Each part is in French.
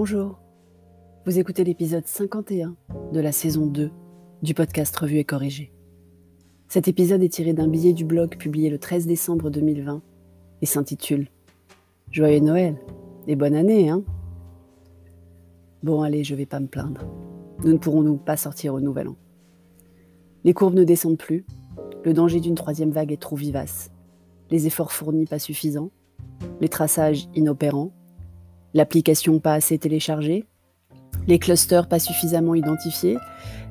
Bonjour, vous écoutez l'épisode 51 de la saison 2 du podcast Revue et Corrigé. Cet épisode est tiré d'un billet du blog publié le 13 décembre 2020 et s'intitule Joyeux Noël et bonne année, hein Bon, allez, je vais pas me plaindre. Nous ne pourrons nous pas sortir au nouvel an. Les courbes ne descendent plus, le danger d'une troisième vague est trop vivace, les efforts fournis pas suffisants, les traçages inopérants, l'application pas assez téléchargée, les clusters pas suffisamment identifiés,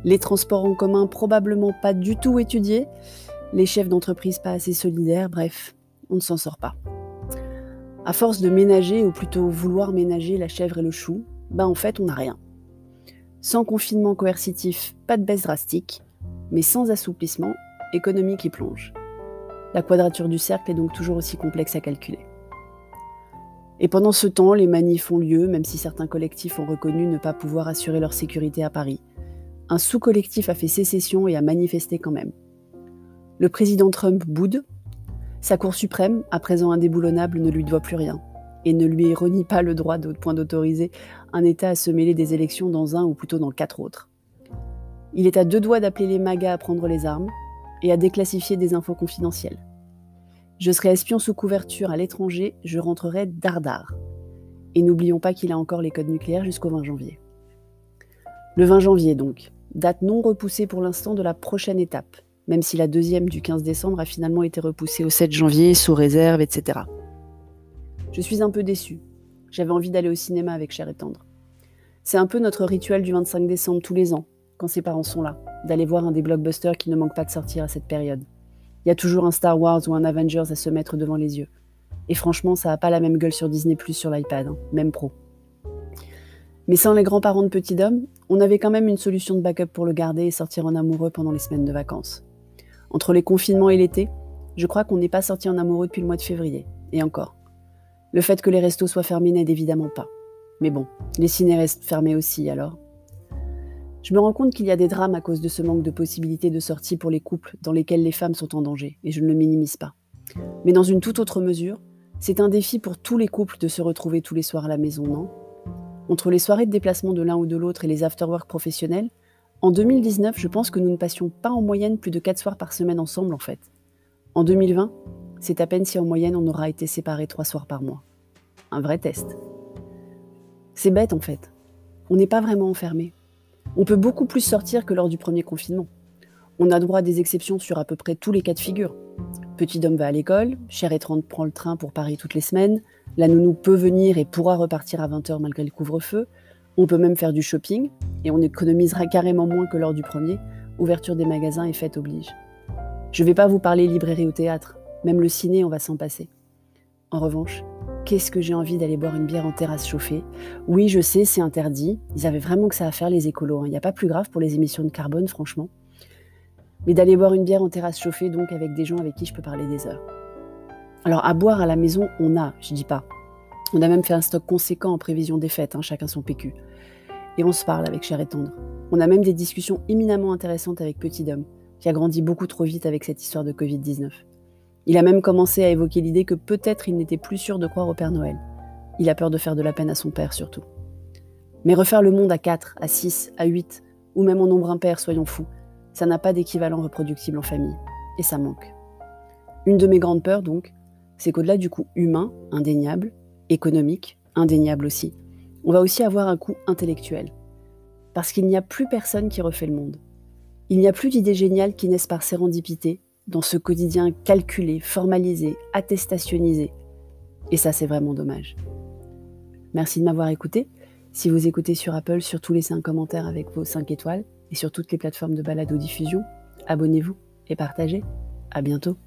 les transports en commun probablement pas du tout étudiés, les chefs d'entreprise pas assez solidaires, bref, on ne s'en sort pas. À force de ménager, ou plutôt vouloir ménager la chèvre et le chou, bah en fait on n'a rien. Sans confinement coercitif, pas de baisse drastique, mais sans assouplissement, économie qui plonge. La quadrature du cercle est donc toujours aussi complexe à calculer. Et pendant ce temps, les manifs ont lieu, même si certains collectifs ont reconnu ne pas pouvoir assurer leur sécurité à Paris. Un sous-collectif a fait sécession et a manifesté quand même. Le président Trump boude. Sa Cour suprême, à présent indéboulonnable, ne lui doit plus rien et ne lui renie pas le droit de point d'autoriser un État à se mêler des élections dans un ou plutôt dans quatre autres. Il est à deux doigts d'appeler les magas à prendre les armes et à déclassifier des infos confidentielles. Je serai espion sous couverture à l'étranger, je rentrerai dardard. Et n'oublions pas qu'il a encore les codes nucléaires jusqu'au 20 janvier. Le 20 janvier donc, date non repoussée pour l'instant de la prochaine étape, même si la deuxième du 15 décembre a finalement été repoussée au 7 janvier sous réserve, etc. Je suis un peu déçue. J'avais envie d'aller au cinéma avec Cher et Tendre. C'est un peu notre rituel du 25 décembre tous les ans, quand ses parents sont là, d'aller voir un des blockbusters qui ne manquent pas de sortir à cette période. Il y a toujours un Star Wars ou un Avengers à se mettre devant les yeux. Et franchement, ça n'a pas la même gueule sur Disney Plus sur l'iPad, hein, même pro. Mais sans les grands-parents de Petit Dom, on avait quand même une solution de backup pour le garder et sortir en amoureux pendant les semaines de vacances. Entre les confinements et l'été, je crois qu'on n'est pas sorti en amoureux depuis le mois de février. Et encore. Le fait que les restos soient fermés n'aide évidemment pas. Mais bon, les ciné restent fermés aussi alors. Je me rends compte qu'il y a des drames à cause de ce manque de possibilités de sortie pour les couples dans lesquels les femmes sont en danger, et je ne le minimise pas. Mais dans une toute autre mesure, c'est un défi pour tous les couples de se retrouver tous les soirs à la maison, non? Entre les soirées de déplacement de l'un ou de l'autre et les afterwork professionnels, en 2019, je pense que nous ne passions pas en moyenne plus de 4 soirs par semaine ensemble en fait. En 2020, c'est à peine si en moyenne on aura été séparés 3 soirs par mois. Un vrai test. C'est bête en fait. On n'est pas vraiment enfermé. On peut beaucoup plus sortir que lors du premier confinement. On a droit à des exceptions sur à peu près tous les cas de figure. Petit homme va à l'école, Cher et prend le train pour Paris toutes les semaines, la nounou peut venir et pourra repartir à 20h malgré le couvre-feu, on peut même faire du shopping, et on économisera carrément moins que lors du premier, ouverture des magasins et fête oblige. Je ne vais pas vous parler librairie ou théâtre, même le ciné on va s'en passer. En revanche, qu'est-ce que j'ai envie d'aller boire une bière en terrasse chauffée. Oui, je sais, c'est interdit. Ils avaient vraiment que ça à faire, les écolos. Hein. Il n'y a pas plus grave pour les émissions de carbone, franchement. Mais d'aller boire une bière en terrasse chauffée, donc avec des gens avec qui je peux parler des heures. Alors, à boire à la maison, on a, je dis pas. On a même fait un stock conséquent en prévision des fêtes, hein, chacun son PQ. Et on se parle avec Cher et Tendre. On a même des discussions éminemment intéressantes avec Petit Dom, qui a grandi beaucoup trop vite avec cette histoire de Covid-19. Il a même commencé à évoquer l'idée que peut-être il n'était plus sûr de croire au Père Noël. Il a peur de faire de la peine à son père surtout. Mais refaire le monde à 4, à 6, à 8, ou même en nombre impair, soyons fous, ça n'a pas d'équivalent reproductible en famille. Et ça manque. Une de mes grandes peurs, donc, c'est qu'au-delà du coût humain, indéniable, économique, indéniable aussi, on va aussi avoir un coût intellectuel. Parce qu'il n'y a plus personne qui refait le monde. Il n'y a plus d'idées géniales qui naissent par sérendipité, dans ce quotidien calculé, formalisé, attestationnisé. Et ça, c'est vraiment dommage. Merci de m'avoir écouté. Si vous écoutez sur Apple, surtout laissez un commentaire avec vos 5 étoiles et sur toutes les plateformes de balado-diffusion. Abonnez-vous et partagez. À bientôt.